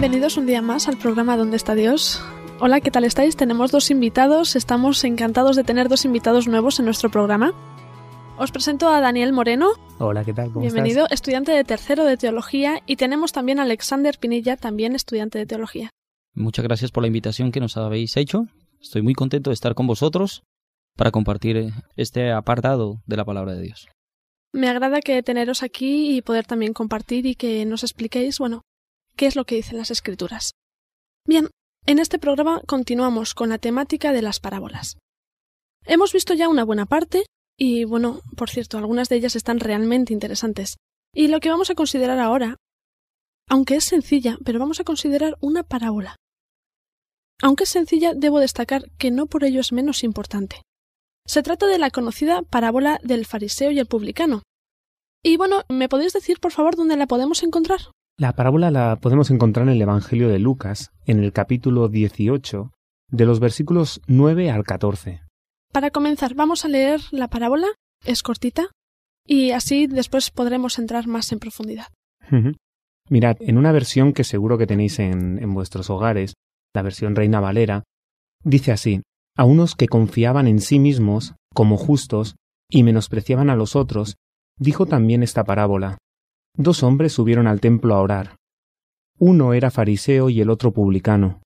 Bienvenidos un día más al programa ¿Dónde está Dios? Hola, ¿qué tal estáis? Tenemos dos invitados, estamos encantados de tener dos invitados nuevos en nuestro programa. Os presento a Daniel Moreno. Hola, ¿qué tal? ¿Cómo Bienvenido, estás? estudiante de tercero de teología, y tenemos también a Alexander Pinilla, también estudiante de teología. Muchas gracias por la invitación que nos habéis hecho. Estoy muy contento de estar con vosotros para compartir este apartado de la palabra de Dios. Me agrada que teneros aquí y poder también compartir y que nos expliquéis, bueno, qué es lo que dicen las escrituras. Bien, en este programa continuamos con la temática de las parábolas. Hemos visto ya una buena parte y, bueno, por cierto, algunas de ellas están realmente interesantes. Y lo que vamos a considerar ahora, aunque es sencilla, pero vamos a considerar una parábola. Aunque es sencilla, debo destacar que no por ello es menos importante. Se trata de la conocida parábola del fariseo y el publicano. Y bueno, ¿me podéis decir por favor dónde la podemos encontrar? La parábola la podemos encontrar en el Evangelio de Lucas, en el capítulo 18, de los versículos 9 al 14. Para comenzar, vamos a leer la parábola, es cortita, y así después podremos entrar más en profundidad. Mirad, en una versión que seguro que tenéis en, en vuestros hogares, la versión Reina Valera, dice así, a unos que confiaban en sí mismos como justos y menospreciaban a los otros, dijo también esta parábola. Dos hombres subieron al templo a orar. Uno era fariseo y el otro publicano.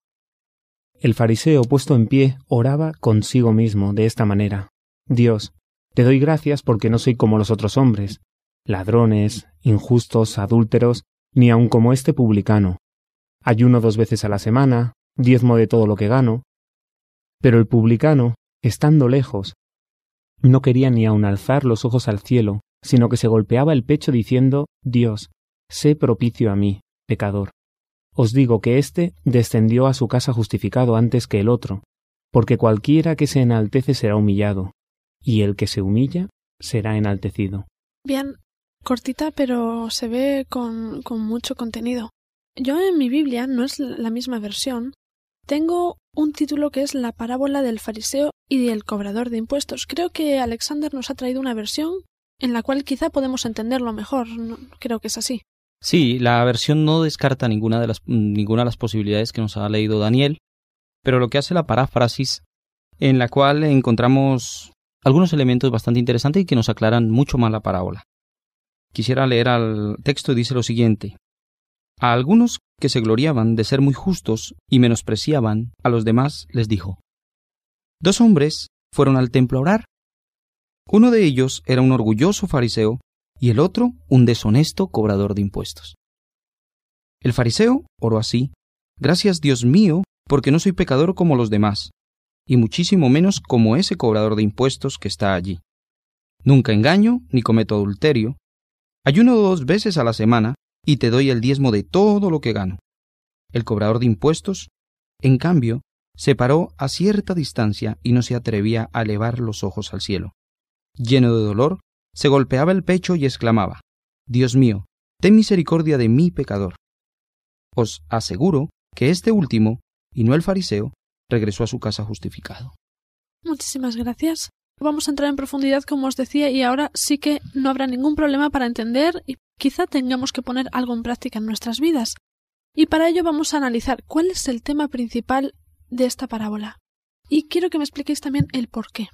El fariseo, puesto en pie, oraba consigo mismo de esta manera. Dios, te doy gracias porque no soy como los otros hombres, ladrones, injustos, adúlteros, ni aun como este publicano. Ayuno dos veces a la semana, diezmo de todo lo que gano. Pero el publicano, estando lejos, no quería ni aun alzar los ojos al cielo, sino que se golpeaba el pecho diciendo, Dios, sé propicio a mí, pecador. Os digo que éste descendió a su casa justificado antes que el otro, porque cualquiera que se enaltece será humillado, y el que se humilla será enaltecido. Bien, cortita, pero se ve con, con mucho contenido. Yo en mi Biblia, no es la misma versión, tengo un título que es La parábola del fariseo y del cobrador de impuestos. Creo que Alexander nos ha traído una versión en la cual quizá podemos entenderlo mejor. No- creo que es así. Sí, la versión no descarta ninguna de las, ninguna de las posibilidades que nos ha leído Daniel, pero lo que hace la paráfrasis, en la cual encontramos algunos elementos bastante interesantes y que nos aclaran mucho más la parábola. Quisiera leer al texto y dice lo siguiente. A algunos que se gloriaban de ser muy justos y menospreciaban a los demás les dijo. Dos hombres fueron al templo a orar. Uno de ellos era un orgulloso fariseo y el otro un deshonesto cobrador de impuestos. El fariseo oró así, Gracias Dios mío, porque no soy pecador como los demás, y muchísimo menos como ese cobrador de impuestos que está allí. Nunca engaño ni cometo adulterio. Ayuno dos veces a la semana y te doy el diezmo de todo lo que gano. El cobrador de impuestos, en cambio, se paró a cierta distancia y no se atrevía a elevar los ojos al cielo. Lleno de dolor, se golpeaba el pecho y exclamaba, Dios mío, ten misericordia de mí pecador. Os aseguro que este último, y no el fariseo, regresó a su casa justificado. Muchísimas gracias. Vamos a entrar en profundidad, como os decía, y ahora sí que no habrá ningún problema para entender y quizá tengamos que poner algo en práctica en nuestras vidas. Y para ello vamos a analizar cuál es el tema principal de esta parábola. Y quiero que me expliquéis también el por qué.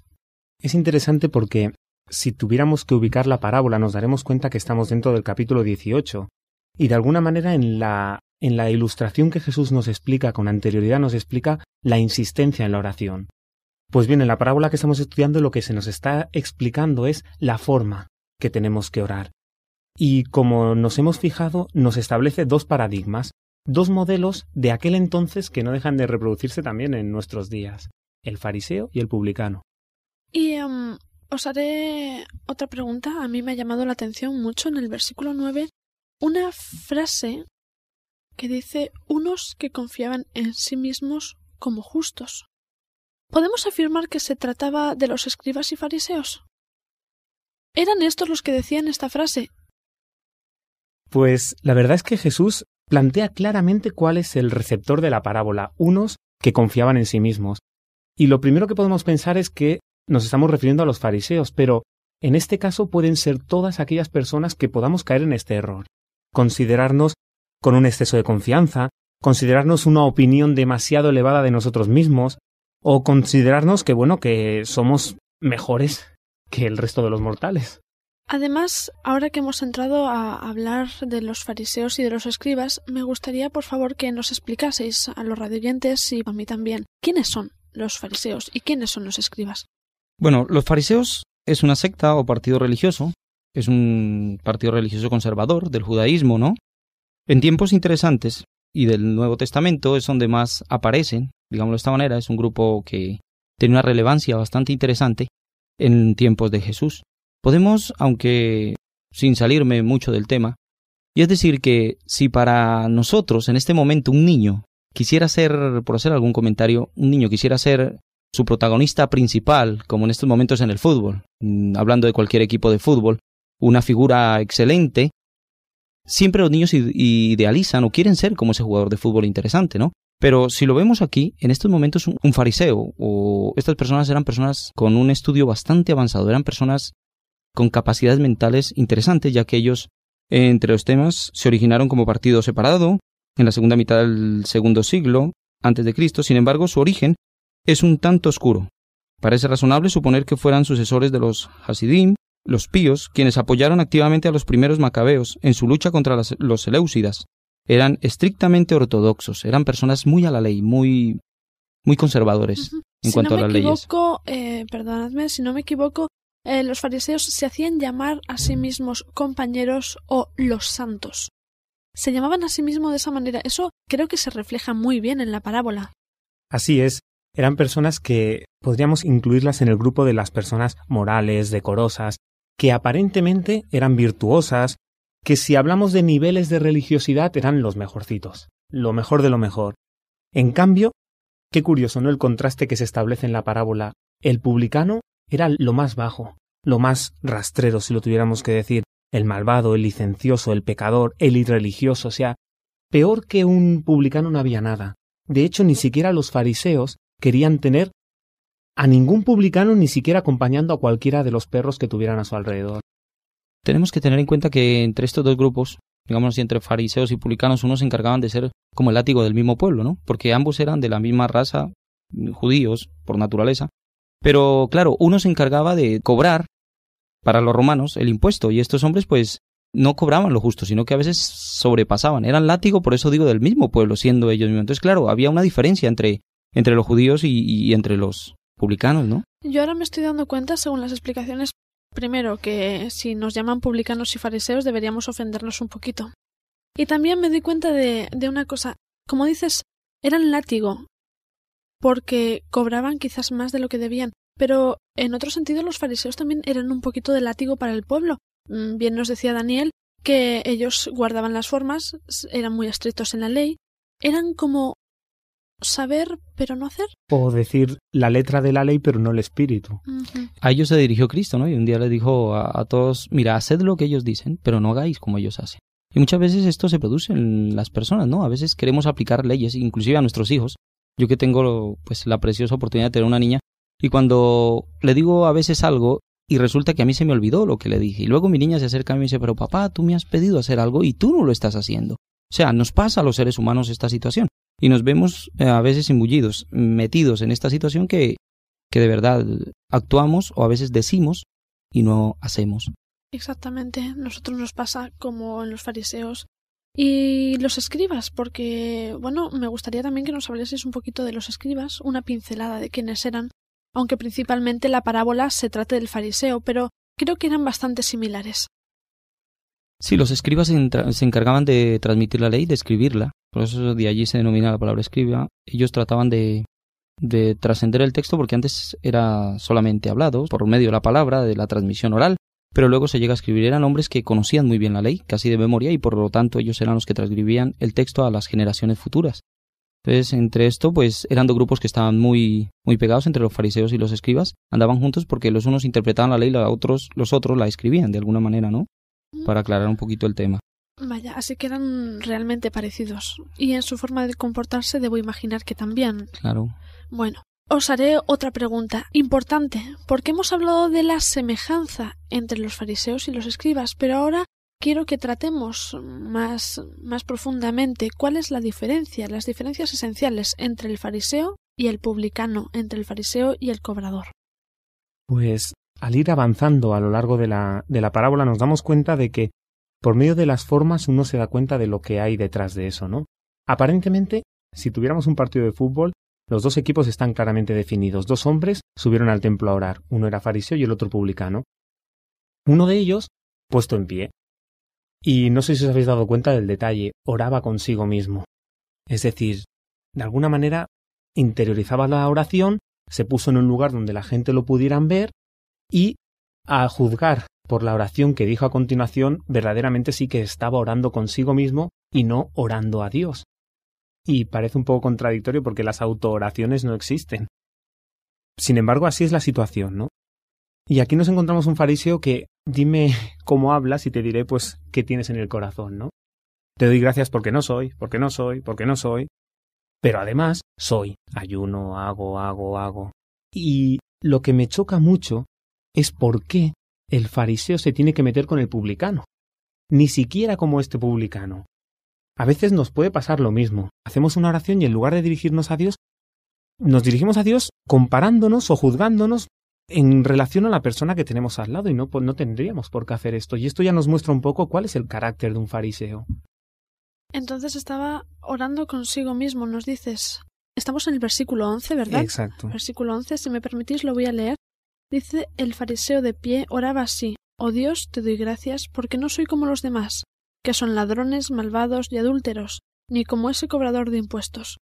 Es interesante porque si tuviéramos que ubicar la parábola nos daremos cuenta que estamos dentro del capítulo 18 y de alguna manera en la en la ilustración que Jesús nos explica con anterioridad nos explica la insistencia en la oración. Pues bien, en la parábola que estamos estudiando lo que se nos está explicando es la forma que tenemos que orar. Y como nos hemos fijado, nos establece dos paradigmas, dos modelos de aquel entonces que no dejan de reproducirse también en nuestros días, el fariseo y el publicano. Y em, os haré otra pregunta. A mí me ha llamado la atención mucho en el versículo 9 una frase que dice unos que confiaban en sí mismos como justos. ¿Podemos afirmar que se trataba de los escribas y fariseos? ¿Eran estos los que decían esta frase? Pues la verdad es que Jesús plantea claramente cuál es el receptor de la parábola, unos que confiaban en sí mismos. Y lo primero que podemos pensar es que nos estamos refiriendo a los fariseos, pero en este caso pueden ser todas aquellas personas que podamos caer en este error. Considerarnos con un exceso de confianza, considerarnos una opinión demasiado elevada de nosotros mismos, o considerarnos que, bueno, que somos mejores que el resto de los mortales. Además, ahora que hemos entrado a hablar de los fariseos y de los escribas, me gustaría, por favor, que nos explicaseis a los radioyentes y a mí también, quiénes son los fariseos y quiénes son los escribas. Bueno, los fariseos es una secta o partido religioso, es un partido religioso conservador del judaísmo, ¿no? En tiempos interesantes y del Nuevo Testamento es donde más aparecen, digámoslo de esta manera, es un grupo que tiene una relevancia bastante interesante en tiempos de Jesús. Podemos, aunque sin salirme mucho del tema, y es decir que si para nosotros en este momento un niño quisiera ser, por hacer algún comentario, un niño quisiera ser su protagonista principal, como en estos momentos en el fútbol, mm, hablando de cualquier equipo de fútbol, una figura excelente, siempre los niños idealizan o quieren ser como ese jugador de fútbol interesante, ¿no? Pero si lo vemos aquí, en estos momentos un fariseo o estas personas eran personas con un estudio bastante avanzado, eran personas con capacidades mentales interesantes, ya que ellos, entre los temas, se originaron como partido separado en la segunda mitad del segundo siglo antes de Cristo. Sin embargo, su origen es un tanto oscuro. Parece razonable suponer que fueran sucesores de los Hasidim, los píos, quienes apoyaron activamente a los primeros macabeos en su lucha contra los Seleucidas. Eran estrictamente ortodoxos, eran personas muy a la ley, muy, muy conservadores en cuanto a las leyes. Eh, perdonadme, si no me equivoco, eh, los fariseos se hacían llamar a sí mismos compañeros o los santos. Se llamaban a sí mismos de esa manera. Eso creo que se refleja muy bien en la parábola. Así es. Eran personas que podríamos incluirlas en el grupo de las personas morales, decorosas, que aparentemente eran virtuosas, que si hablamos de niveles de religiosidad eran los mejorcitos, lo mejor de lo mejor. En cambio, qué curioso, ¿no? El contraste que se establece en la parábola. El publicano era lo más bajo, lo más rastrero, si lo tuviéramos que decir, el malvado, el licencioso, el pecador, el irreligioso, o sea, peor que un publicano no había nada. De hecho, ni siquiera los fariseos querían tener a ningún publicano ni siquiera acompañando a cualquiera de los perros que tuvieran a su alrededor. Tenemos que tener en cuenta que entre estos dos grupos, digamos entre fariseos y publicanos, unos se encargaban de ser como el látigo del mismo pueblo, ¿no? Porque ambos eran de la misma raza, judíos, por naturaleza, pero claro, uno se encargaba de cobrar para los romanos el impuesto y estos hombres pues no cobraban lo justo, sino que a veces sobrepasaban. Eran látigo, por eso digo, del mismo pueblo, siendo ellos mismos. Entonces, claro, había una diferencia entre, entre los judíos y, entre los publicanos, ¿no? Yo ahora me estoy dando cuenta, según las explicaciones, primero, que si nos llaman publicanos y fariseos deberíamos ofendernos un poquito. Y también me di cuenta de, de una cosa. Como dices, eran látigo, porque cobraban quizás más de lo que debían. Pero en otro sentido los fariseos también eran un poquito de látigo para el pueblo. Mm, bien nos decía Daniel que ellos guardaban las formas, eran muy estrictos en la ley, eran como saber pero no hacer. O decir la letra de la ley pero no el espíritu. A ellos se dirigió Cristo, ¿no? Y un día les dijo a, a, todos, mira, haced lo que ellos dicen, pero no hagáis como ellos hacen. Y muchas veces esto se produce en las personas, ¿no? A veces queremos aplicar leyes, inclusive a nuestros hijos, yo que tengo pues la preciosa oportunidad de tener una niña y cuando le digo a veces algo y resulta que a mí se me olvidó lo que le dije y luego mi niña se acerca a mí y me dice, pero papá, tú me has pedido hacer algo y tú no lo estás haciendo. O sea, nos pasa a los seres humanos esta situación y nos vemos eh, a veces imbullidos, metidos en esta situación que, que de verdad actuamos o a veces decimos y no hacemos. Exactamente, nosotros nos pasa como en los fariseos y los escribas, porque, bueno, me gustaría también que nos hablases un poquito de los escribas, una pincelada de quiénes eran, aunque principalmente la parábola se trate del fariseo, pero creo que eran bastante similares. Sí, los escribas se encargaban de transmitir la ley, de escribirla. Por eso de allí se denomina la palabra escriba. Ellos trataban de, de trascender el texto porque antes era solamente hablado por medio de la palabra, de la transmisión oral, pero luego se llega a escribir. Eran hombres que conocían muy bien la ley, casi de memoria, y por lo tanto ellos eran los que transcribían el texto a las generaciones futuras. Entonces, entre esto, pues eran dos grupos que estaban muy, muy pegados entre los fariseos y los escribas. Andaban juntos porque los unos interpretaban la ley, los otros, los otros la escribían de alguna manera, ¿no? Para aclarar un poquito el tema. Vaya, así que eran realmente parecidos. Y en su forma de comportarse debo imaginar que también. Claro. Bueno, os haré otra pregunta importante, porque hemos hablado de la semejanza entre los fariseos y los escribas, pero ahora quiero que tratemos más, más profundamente cuál es la diferencia, las diferencias esenciales entre el fariseo y el publicano, entre el fariseo y el cobrador. Pues al ir avanzando a lo largo de la, de la parábola nos damos cuenta de que por medio de las formas uno se da cuenta de lo que hay detrás de eso, ¿no? Aparentemente, si tuviéramos un partido de fútbol, los dos equipos están claramente definidos. Dos hombres subieron al templo a orar, uno era fariseo y el otro publicano. Uno de ellos, puesto en pie. Y no sé si os habéis dado cuenta del detalle, oraba consigo mismo. Es decir, de alguna manera interiorizaba la oración, se puso en un lugar donde la gente lo pudieran ver y, a juzgar por la oración que dijo a continuación, verdaderamente sí que estaba orando consigo mismo y no orando a Dios. Y parece un poco contradictorio porque las autooraciones no existen. Sin embargo, así es la situación, ¿no? Y aquí nos encontramos un fariseo que dime cómo hablas y te diré pues qué tienes en el corazón, ¿no? Te doy gracias porque no soy, porque no soy, porque no soy. Pero además soy, ayuno, hago, hago, hago. Y lo que me choca mucho es por qué el fariseo se tiene que meter con el publicano. Ni siquiera como este publicano. A veces nos puede pasar lo mismo. Hacemos una oración y en lugar de dirigirnos a Dios, nos dirigimos a Dios comparándonos o juzgándonos en relación a la persona que tenemos al lado y no, no tendríamos por qué hacer esto. Y esto ya nos muestra un poco cuál es el carácter de un fariseo. Entonces estaba orando consigo mismo, nos dices. Estamos en el versículo 11, ¿verdad? Exacto. Versículo 11, si me permitís lo voy a leer. Dice el fariseo de pie oraba así Oh Dios, te doy gracias porque no soy como los demás, que son ladrones, malvados y adúlteros, ni como ese cobrador de impuestos.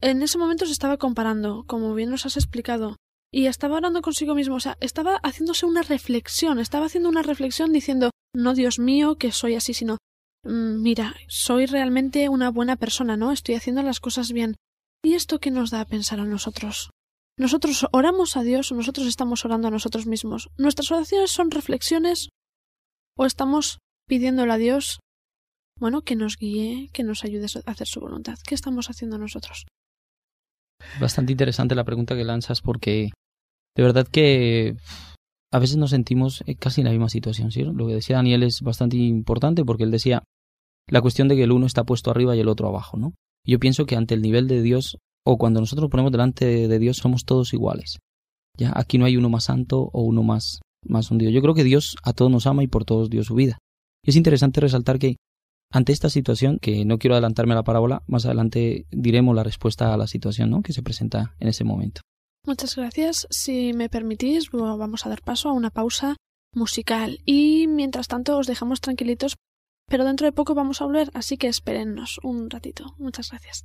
En ese momento se estaba comparando, como bien nos has explicado, y estaba orando consigo mismo, o sea, estaba haciéndose una reflexión, estaba haciendo una reflexión diciendo no Dios mío que soy así, sino mm, mira, soy realmente una buena persona, ¿no? Estoy haciendo las cosas bien. ¿Y esto qué nos da a pensar a nosotros? Nosotros oramos a Dios o nosotros estamos orando a nosotros mismos. ¿Nuestras oraciones son reflexiones o estamos pidiéndole a Dios, bueno, que nos guíe, que nos ayude a hacer su voluntad? ¿Qué estamos haciendo nosotros? Bastante interesante la pregunta que lanzas porque de verdad que a veces nos sentimos eh, casi en la misma situación, ¿sí? Lo que decía Daniel es bastante importante porque él decía la cuestión de que el uno está puesto arriba y el otro abajo, ¿no? Yo pienso que ante el nivel de Dios o cuando nosotros nos ponemos delante de Dios somos todos iguales. Ya aquí no hay uno más santo o uno más más hundido. Yo creo que Dios a todos nos ama y por todos dio su vida. Y es interesante resaltar que ante esta situación, que no quiero adelantarme a la parábola, más adelante diremos la respuesta a la situación ¿no? que se presenta en ese momento. Muchas gracias. Si me permitís, vamos a dar paso a una pausa musical. Y mientras tanto os dejamos tranquilitos, pero dentro de poco vamos a volver, así que espérennos un ratito. Muchas gracias.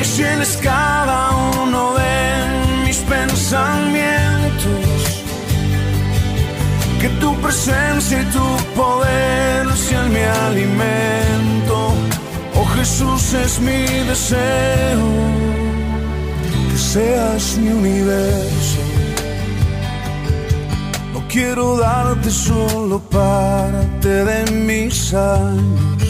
que se cada uno de mis pensamientos, que tu presencia y tu poder sean mi alimento. Oh Jesús es mi deseo, que seas mi universo. No quiero darte solo parte de mis años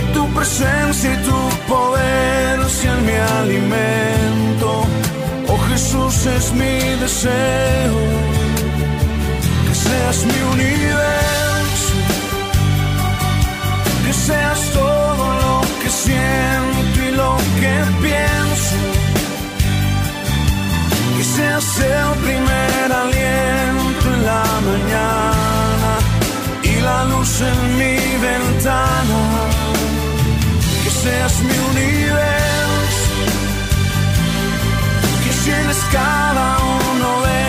que tu presencia y tu poder sean mi alimento. Oh Jesús es mi deseo, que seas mi universo seas todo lo que siento y lo que pienso. Que seas el primer aliento en la mañana y la luz en mi ventana. Seas mi universo. Que llenes cada uno de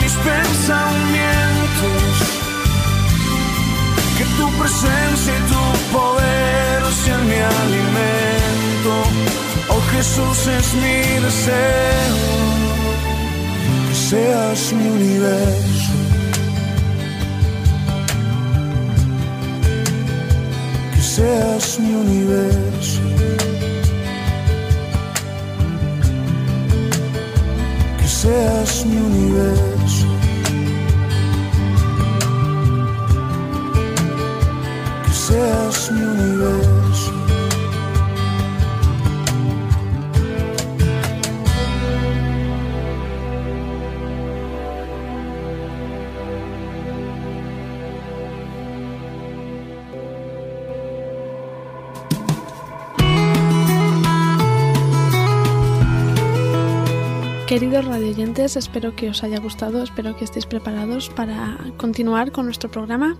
mis pensamientos. Que tu presencia y tu poder sean mi alimento. Oh Jesús es mi deseo, que seas mi universo. Seas mi universo. Que seas mi universo. Queridos radioyentes, espero que os haya gustado, espero que estéis preparados para continuar con nuestro programa.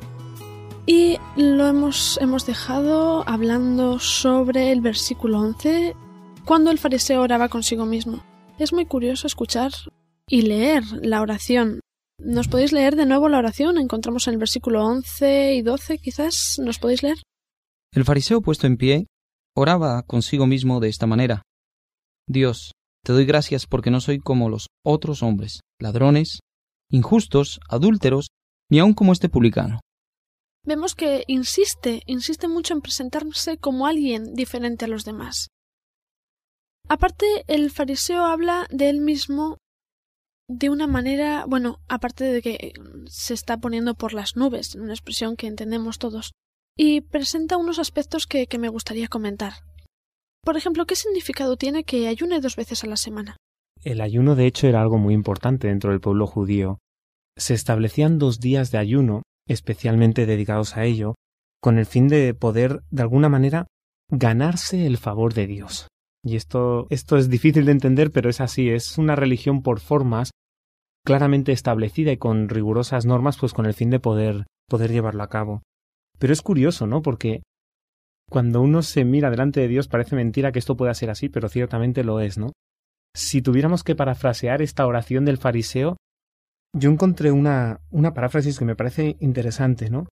Y lo hemos, hemos dejado hablando sobre el versículo 11, cuando el fariseo oraba consigo mismo. Es muy curioso escuchar y leer la oración. ¿Nos podéis leer de nuevo la oración? Encontramos en el versículo 11 y 12, quizás. ¿Nos podéis leer? El fariseo puesto en pie oraba consigo mismo de esta manera. Dios, te doy gracias porque no soy como los otros hombres, ladrones, injustos, adúlteros, ni aun como este publicano vemos que insiste, insiste mucho en presentarse como alguien diferente a los demás. Aparte, el fariseo habla de él mismo de una manera, bueno, aparte de que se está poniendo por las nubes, una expresión que entendemos todos, y presenta unos aspectos que, que me gustaría comentar. Por ejemplo, ¿qué significado tiene que ayune dos veces a la semana? El ayuno, de hecho, era algo muy importante dentro del pueblo judío. Se establecían dos días de ayuno especialmente dedicados a ello, con el fin de poder, de alguna manera, ganarse el favor de Dios. Y esto, esto es difícil de entender, pero es así, es una religión por formas, claramente establecida y con rigurosas normas, pues con el fin de poder, poder llevarlo a cabo. Pero es curioso, ¿no? Porque cuando uno se mira delante de Dios parece mentira que esto pueda ser así, pero ciertamente lo es, ¿no? Si tuviéramos que parafrasear esta oración del fariseo, yo encontré una, una paráfrasis que me parece interesante, ¿no?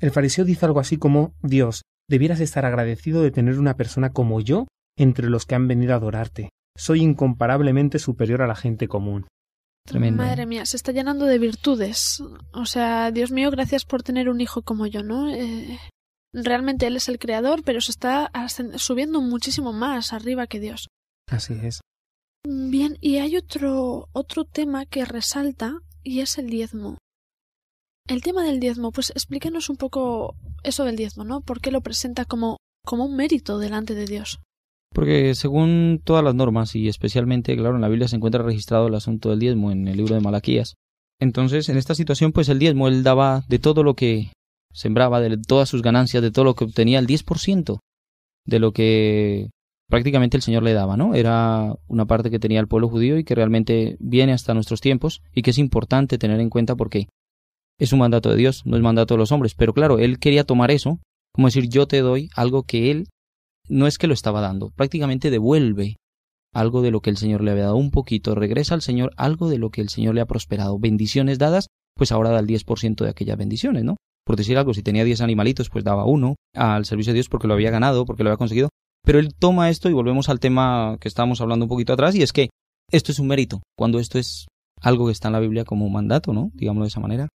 El fariseo dice algo así como Dios, debieras estar agradecido de tener una persona como yo entre los que han venido a adorarte. Soy incomparablemente superior a la gente común. Tremendo. Madre mía, se está llenando de virtudes. O sea, Dios mío, gracias por tener un hijo como yo, ¿no? Eh, realmente Él es el creador, pero se está subiendo muchísimo más arriba que Dios. Así es. Bien, y hay otro, otro tema que resalta y es el diezmo. El tema del diezmo, pues explíquenos un poco eso del diezmo, ¿no? ¿Por qué lo presenta como, como un mérito delante de Dios? Porque según todas las normas, y especialmente, claro, en la Biblia se encuentra registrado el asunto del diezmo en el libro de Malaquías. Entonces, en esta situación, pues el diezmo, él daba de todo lo que sembraba, de todas sus ganancias, de todo lo que obtenía, el 10% de lo que prácticamente el Señor le daba, ¿no? Era una parte que tenía el pueblo judío y que realmente viene hasta nuestros tiempos y que es importante tener en cuenta porque es un mandato de Dios, no es mandato de los hombres. Pero claro, él quería tomar eso, como decir, yo te doy algo que él no es que lo estaba dando, prácticamente devuelve algo de lo que el Señor le había dado un poquito, regresa al Señor algo de lo que el Señor le ha prosperado, bendiciones dadas, pues ahora da el 10% de aquellas bendiciones, ¿no? Por decir algo, si tenía 10 animalitos, pues daba uno al servicio de Dios porque lo había ganado, porque lo había conseguido. Pero él toma esto y volvemos al tema que estábamos hablando un poquito atrás, y es que esto es un mérito, cuando esto es algo que está en la Biblia como un mandato, ¿no? Digámoslo de esa manera.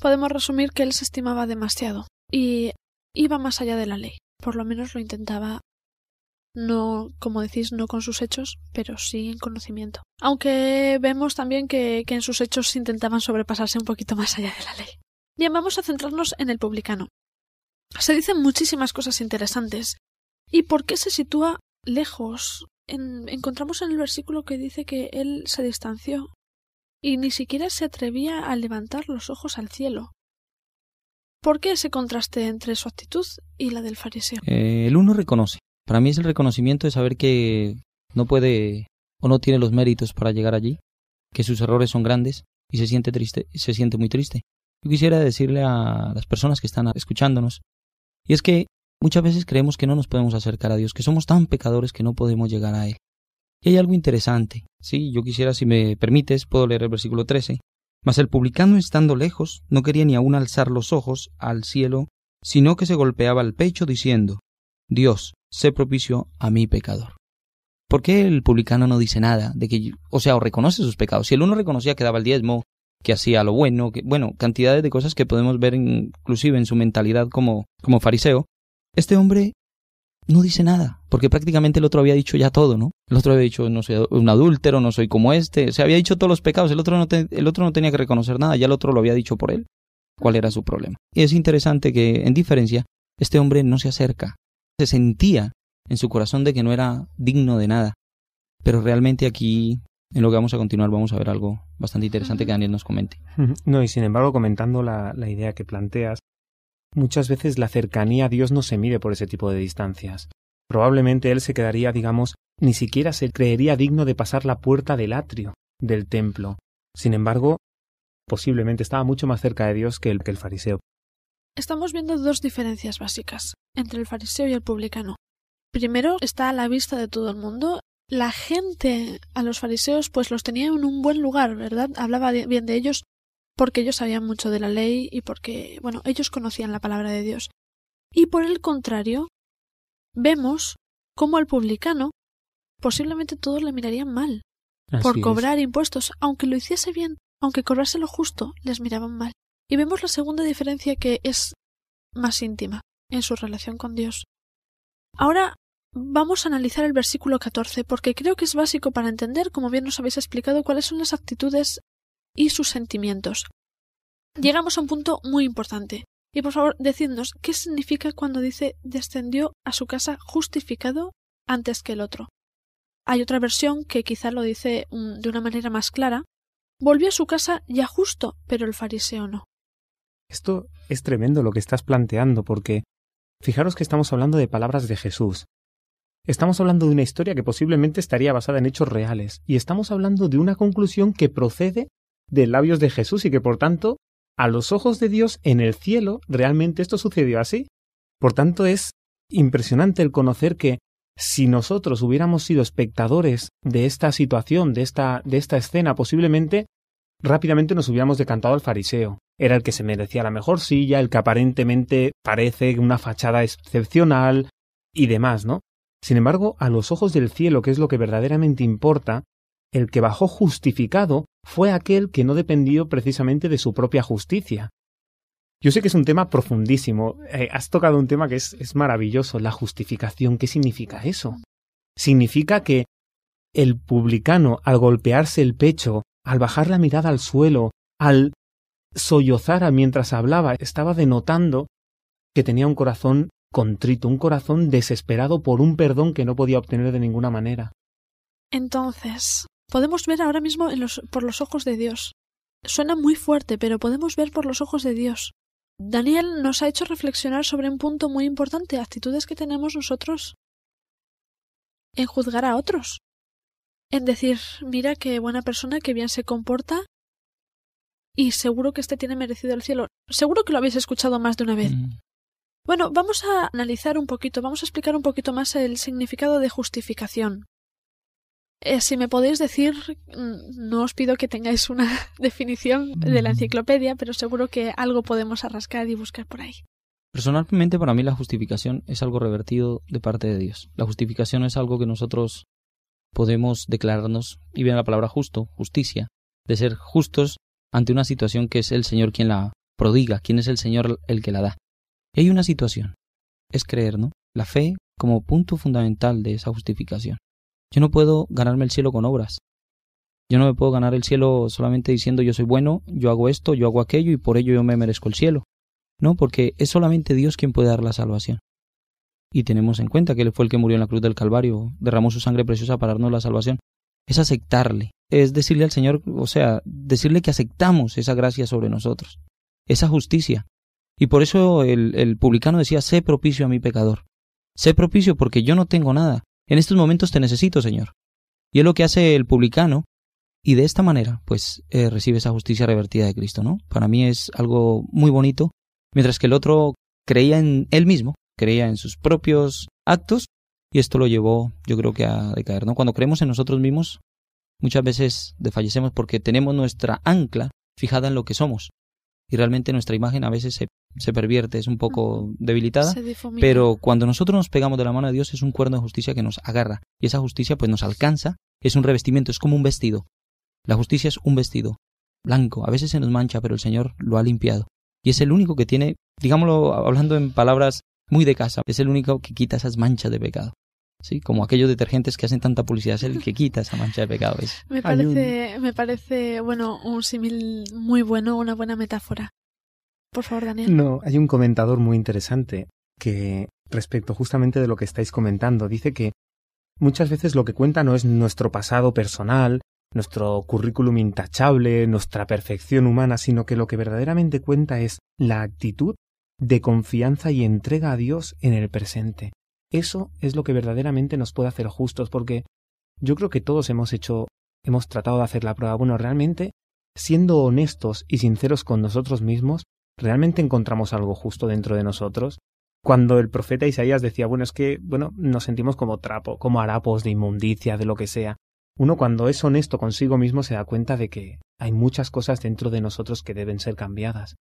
Podemos resumir que él se estimaba demasiado y iba más allá de la ley. Por lo menos lo intentaba no, como decís, no con sus hechos, pero sí en conocimiento. Aunque vemos también que, que en sus hechos intentaban sobrepasarse un poquito más allá de la ley. Bien, vamos a centrarnos en el publicano. Se dicen muchísimas cosas interesantes. ¿Y por qué se sitúa lejos? encontramos en el versículo que dice que él se distanció y ni siquiera se atrevía a levantar los ojos al cielo. ¿Por qué ese contraste entre su actitud y la del fariseo? Eh, el uno reconoce. Para mí es el reconocimiento de saber que no puede o no tiene los méritos para llegar allí, que sus errores son grandes y se siente triste, se siente muy triste. Yo quisiera decirle a las personas que están escuchándonos, y es que muchas veces creemos que no nos podemos acercar a Dios, que somos tan pecadores que no podemos llegar a Él. Y hay algo interesante. Sí, yo quisiera, si me permites, puedo leer el versículo 13. Mas el publicano, estando lejos, no quería ni aun alzar los ojos al cielo, sino que se golpeaba el pecho, diciendo, Dios, sé propicio a mi pecador. ¿Por qué el publicano no dice nada? De que, o sea, o reconoce sus pecados. Si el uno reconocía que daba el diezmo, que hacía lo bueno, que, bueno, cantidades de cosas que podemos ver inclusive en su mentalidad como, como fariseo, este hombre no dice nada, porque prácticamente el otro había dicho ya todo, ¿no? El otro había dicho, no soy un adúltero, no soy como este, se había dicho todos los pecados, el otro, no el otro no tenía que reconocer nada, ya el otro lo había dicho por él. ¿Cuál era su problema? Y es interesante que, en diferencia, este hombre no se acerca, se sentía en su corazón de que no era digno de nada. Pero realmente aquí, en lo que vamos a continuar, vamos a ver algo bastante interesante que Daniel nos comente. No, y sin embargo, comentando la, la idea que planteas, Muchas veces la cercanía a Dios no se mide por ese tipo de distancias. Probablemente él se quedaría, digamos, ni siquiera se creería digno de pasar la puerta del atrio del templo. Sin embargo, posiblemente estaba mucho más cerca de Dios que el, que el fariseo. Estamos viendo dos diferencias básicas entre el fariseo y el publicano. Primero, está a la vista de todo el mundo. La gente a los fariseos pues los tenía en un buen lugar, ¿verdad? Hablaba bien de ellos porque ellos sabían mucho de la ley y porque, bueno, ellos conocían la palabra de Dios. Y por el contrario, vemos cómo al publicano posiblemente todos le mirarían mal por cobrar impuestos, aunque lo hiciese bien, aunque cobrase lo justo, les miraban mal. Y vemos la segunda diferencia que es más íntima en su relación con Dios. Ahora vamos a analizar el versículo 14 porque creo que es básico para entender, como bien nos habéis explicado, cuáles son las actitudes y sus sentimientos. Llegamos a un punto muy importante. Y por favor, decidnos qué significa cuando dice descendió a su casa justificado antes que el otro. Hay otra versión que quizá lo dice mm, de una manera más clara. Volvió a su casa ya justo, pero el fariseo no. Esto es tremendo lo que estás planteando, porque fijaros que estamos hablando de palabras de Jesús. Estamos hablando de una historia que posiblemente estaría basada en hechos reales, y estamos hablando de una conclusión que procede de labios de Jesús y que por tanto, a los ojos de Dios en el cielo, realmente esto sucedió así. Por tanto, es impresionante el conocer que si nosotros hubiéramos sido espectadores de esta situación, de esta, de esta escena, posiblemente rápidamente nos hubiéramos decantado al fariseo. Era el que se merecía la mejor silla, el que aparentemente parece una fachada excepcional y demás, ¿no? Sin embargo, a los ojos del cielo, que es lo que verdaderamente importa, el que bajó justificado fue aquel que no dependió precisamente de su propia justicia. Yo sé que es un tema profundísimo. Eh, has tocado un tema que es, es maravilloso, la justificación. ¿Qué significa eso? Significa que el publicano, al golpearse el pecho, al bajar la mirada al suelo, al sollozara mientras hablaba, estaba denotando que tenía un corazón contrito, un corazón desesperado por un perdón que no podía obtener de ninguna manera. Entonces, podemos ver ahora mismo por los ojos de Dios. Suena muy fuerte, pero podemos ver por los ojos de Dios. Daniel nos ha hecho reflexionar sobre un punto muy importante, actitudes que tenemos nosotros en juzgar a otros. En decir, mira qué buena persona, qué bien se comporta, y seguro que este tiene merecido el cielo. Seguro que lo habéis escuchado más de una vez. Mm. Bueno, vamos a analizar un poquito, vamos a explicar un poquito más el significado de justificación. Eh, si me podéis decir, mm, no os pido que tengáis una definición de la enciclopedia, pero seguro que algo podemos arrascar y buscar por ahí. Personalmente, para mí la justificación es algo revertido de parte de Dios. La justificación es algo que nosotros podemos declararnos, y viene la palabra justo, justicia, de ser justos ante una situación que es el Señor quien la prodiga, quien es el Señor el que la da. Hay una situación, es creer, ¿no? La fe como punto fundamental de esa justificación. Yo no puedo ganarme el cielo con obras. Yo no me puedo ganar el cielo solamente diciendo yo soy bueno, yo hago esto, yo hago aquello y por ello yo me merezco el cielo. No, porque es solamente Dios quien puede dar la salvación. Y tenemos en cuenta que Él fue el que murió en la cruz del Calvario, derramó su sangre preciosa para darnos la salvación. Es aceptarle, es decirle al Señor, o sea, decirle que aceptamos esa gracia sobre nosotros, esa justicia. Y por eso el, publicano decía, sé propicio a mi pecador. Sé propicio porque yo no tengo nada. En estos momentos te necesito, Señor. Y es lo que hace el publicano, y de esta manera, pues, eh, recibe esa justicia revertida de Cristo, ¿no? Para mí es algo muy bonito, mientras que el otro creía en él mismo, creía en sus propios actos, y esto lo llevó, yo creo que a decaer, ¿no? Cuando creemos en nosotros mismos, muchas veces desfallecemos porque tenemos nuestra ancla fijada en lo que somos, y realmente nuestra imagen a veces se se pervierte, es un poco debilitada, pero cuando nosotros nos pegamos de la mano de Dios es un cuerno de justicia que nos agarra y esa justicia pues nos alcanza, es un revestimiento, es como un vestido. La justicia es un vestido blanco, a veces se nos mancha, pero el Señor lo ha limpiado y es el único que tiene, digámoslo hablando en palabras muy de casa, es el único que quita esas manchas de pecado. Sí, como aquellos detergentes que hacen tanta publicidad, es el que quita esa mancha de pecado. Me parece, me parece, bueno, un símil muy bueno, una buena metáfora. Por favor, Daniel. No, hay un comentador muy interesante que respecto justamente de lo que estáis comentando, dice que muchas veces lo que cuenta no es nuestro pasado personal, nuestro currículum intachable, nuestra perfección humana, sino que lo que verdaderamente cuenta es la actitud de confianza y entrega a Dios en el presente. Eso es lo que verdaderamente nos puede hacer justos, porque yo creo que todos hemos hecho, hemos tratado de hacer la prueba. Bueno, realmente, siendo honestos y sinceros con nosotros mismos, ¿realmente encontramos algo justo dentro de nosotros? Cuando el profeta Isaías decía, bueno, es que, bueno, nos sentimos como trapo, como harapos de inmundicia, de lo que sea. Uno cuando es honesto consigo mismo se da cuenta de que hay muchas cosas dentro de nosotros que deben ser cambiadas.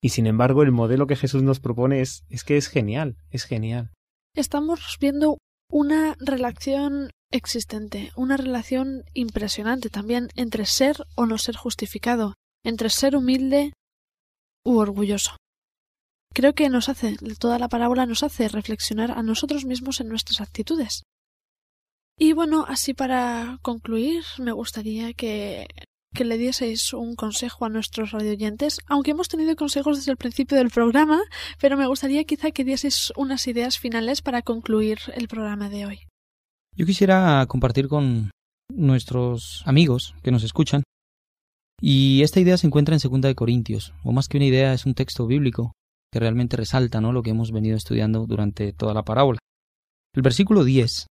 Y sin embargo, el modelo que Jesús nos propone es, es que es genial, es genial. Estamos viendo una relación existente, una relación impresionante también entre ser o no ser justificado, entre ser humilde u orgulloso. Creo que nos hace, toda la parábola nos hace reflexionar a nosotros mismos en nuestras actitudes. Y bueno, así para concluir, me gustaría que, que le dieseis un consejo a nuestros radioyentes, aunque hemos tenido consejos desde el principio del programa, pero me gustaría quizá que dieseis unas ideas finales para concluir el programa de hoy. Yo quisiera compartir con nuestros amigos que nos escuchan y esta idea se encuentra en Segunda de Corintios, o más que una idea es un texto bíblico que realmente resalta ¿no? lo que hemos venido estudiando durante toda la parábola. El versículo 10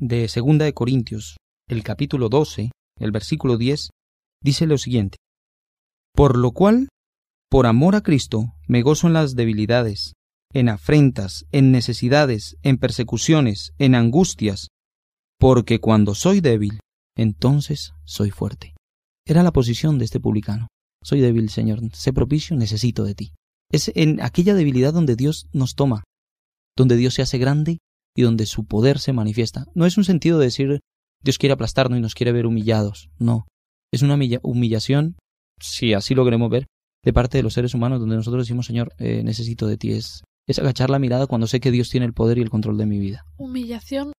de Segunda de Corintios, el capítulo 12, el versículo 10, dice lo siguiente: Por lo cual, por amor a Cristo, me gozo en las debilidades, en afrentas, en necesidades, en persecuciones, en angustias, porque cuando soy débil, entonces soy fuerte. Era la posición de este publicano. Soy débil, Señor, sé propicio, necesito de ti. Es en aquella debilidad donde Dios nos toma, donde Dios se hace grande y donde su poder se manifiesta. No es un sentido de decir Dios quiere aplastarnos y nos quiere ver humillados. No. Es una humillación, si así lo queremos ver, de parte de los seres humanos, donde nosotros decimos, Señor, eh, necesito de ti. Es, es agachar la mirada cuando sé que Dios tiene el poder y el control de mi vida. Humillación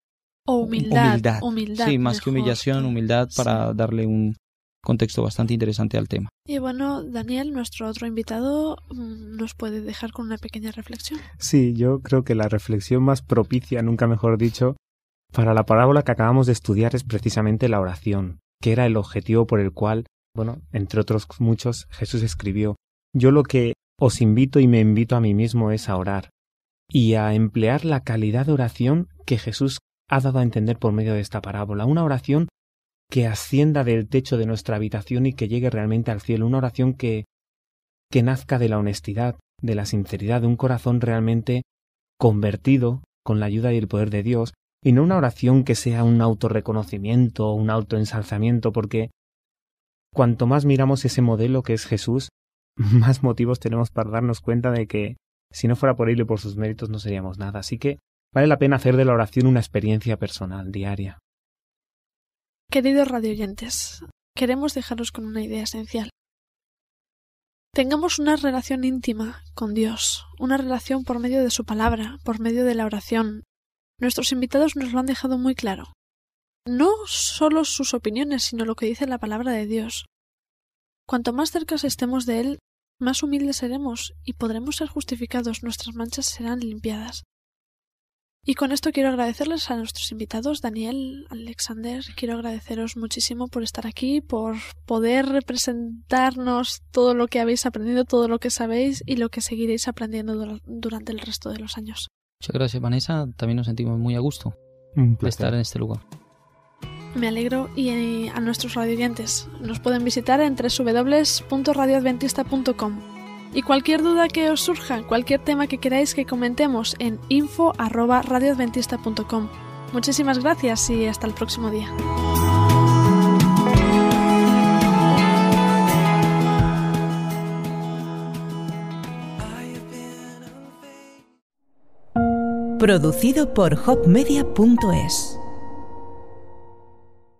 o humildad. Humildad. Sí, más que humillación, humildad para darle un, contexto bastante interesante al tema. Y bueno, Daniel, nuestro otro invitado, mm, nos puede dejar con una pequeña reflexión. Sí, yo creo que la reflexión más propicia, nunca mejor dicho, para la parábola que acabamos de estudiar es precisamente la oración, que era el objetivo por el cual, bueno, entre otros muchos, Jesús escribió. Yo lo que os invito y me invito a mí mismo es a orar y a emplear la calidad de oración que Jesús ha dado a entender por medio de esta parábola, una oración que ascienda del techo de nuestra habitación y que llegue realmente al cielo, una oración que que nazca de la honestidad, de la sinceridad, de un corazón realmente convertido con la ayuda y el poder de Dios, y no una oración que sea un autorreconocimiento o un autoensalzamiento, porque cuanto más miramos ese modelo que es Jesús, más motivos tenemos para darnos cuenta de que si no fuera por él y por sus méritos no seríamos nada. Así que vale la pena hacer de la oración una experiencia personal, diaria. Queridos radioyentes, queremos dejaros con una idea esencial. Tengamos una relación íntima con Dios, una relación por medio de su palabra, por medio de la oración. Nuestros invitados nos lo han dejado muy claro. No solo sus opiniones, sino lo que dice la palabra de Dios. Cuanto más cerca estemos de Él, más humildes seremos y podremos ser justificados, nuestras manchas serán limpiadas. Y con esto quiero agradecerles a nuestros invitados, Daniel, Alexander, quiero agradeceros muchísimo por estar aquí, por poder representarnos todo lo que habéis aprendido, todo lo que sabéis y lo que seguiréis aprendiendo durante el resto de los años. Muchas gracias, Vanessa. También nos sentimos muy a gusto de estar en este lugar. Me alegro y eh, a nuestros radioyentes nos pueden visitar en www.radioadventista.com y cualquier duda que os surja, cualquier tema que queráis que comentemos en info@radioadventista.com. Muchísimas gracias y hasta el próximo día. Producido por hopmedia.es